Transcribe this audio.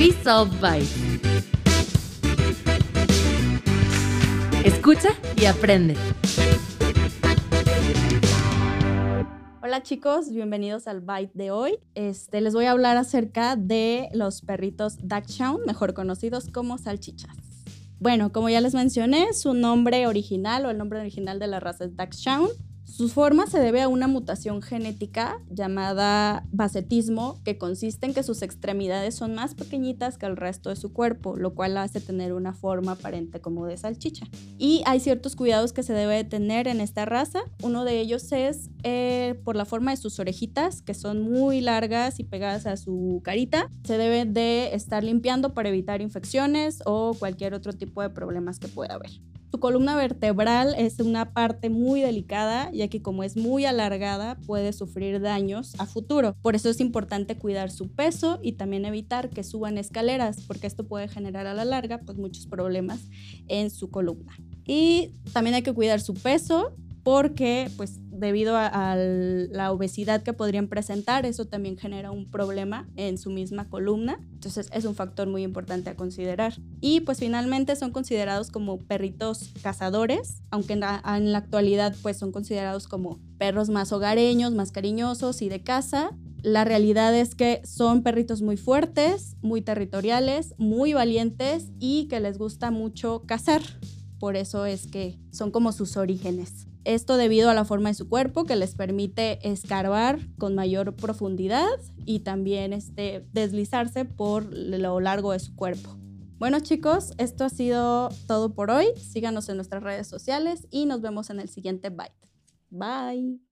We Solve. Escucha y aprende. Hola chicos, bienvenidos al Bite de hoy. Este, les voy a hablar acerca de los perritos Dachshund, mejor conocidos como salchichas. Bueno, como ya les mencioné, su nombre original o el nombre original de la raza es Dachshund. Su forma se debe a una mutación genética llamada basetismo, que consiste en que sus extremidades son más pequeñitas que el resto de su cuerpo, lo cual hace tener una forma aparente como de salchicha. Y hay ciertos cuidados que se debe tener en esta raza. Uno de ellos es eh, por la forma de sus orejitas, que son muy largas y pegadas a su carita. Se debe de estar limpiando para evitar infecciones o cualquier otro tipo de problemas que pueda haber. Su columna vertebral es una parte muy delicada, ya que como es muy alargada puede sufrir daños a futuro. Por eso es importante cuidar su peso y también evitar que suban escaleras, porque esto puede generar a la larga pues, muchos problemas en su columna. Y también hay que cuidar su peso porque pues debido a, la obesidad que podrían presentar, eso también genera un problema en su misma columna. Entonces es un factor muy importante a considerar. Y pues finalmente son considerados como perritos cazadores, aunque en la, en la actualidad pues son considerados como perros más hogareños, más cariñosos y de casa. La realidad es que son perritos muy fuertes, muy territoriales, muy valientes y que les gusta mucho cazar. Por eso es que son como sus orígenes. Esto debido a la forma de su cuerpo que les permite escarbar con mayor profundidad y también este, deslizarse por lo largo de su cuerpo. Bueno chicos, esto ha sido todo por hoy. Síganos en nuestras redes sociales y nos vemos en el siguiente Bite. Bye.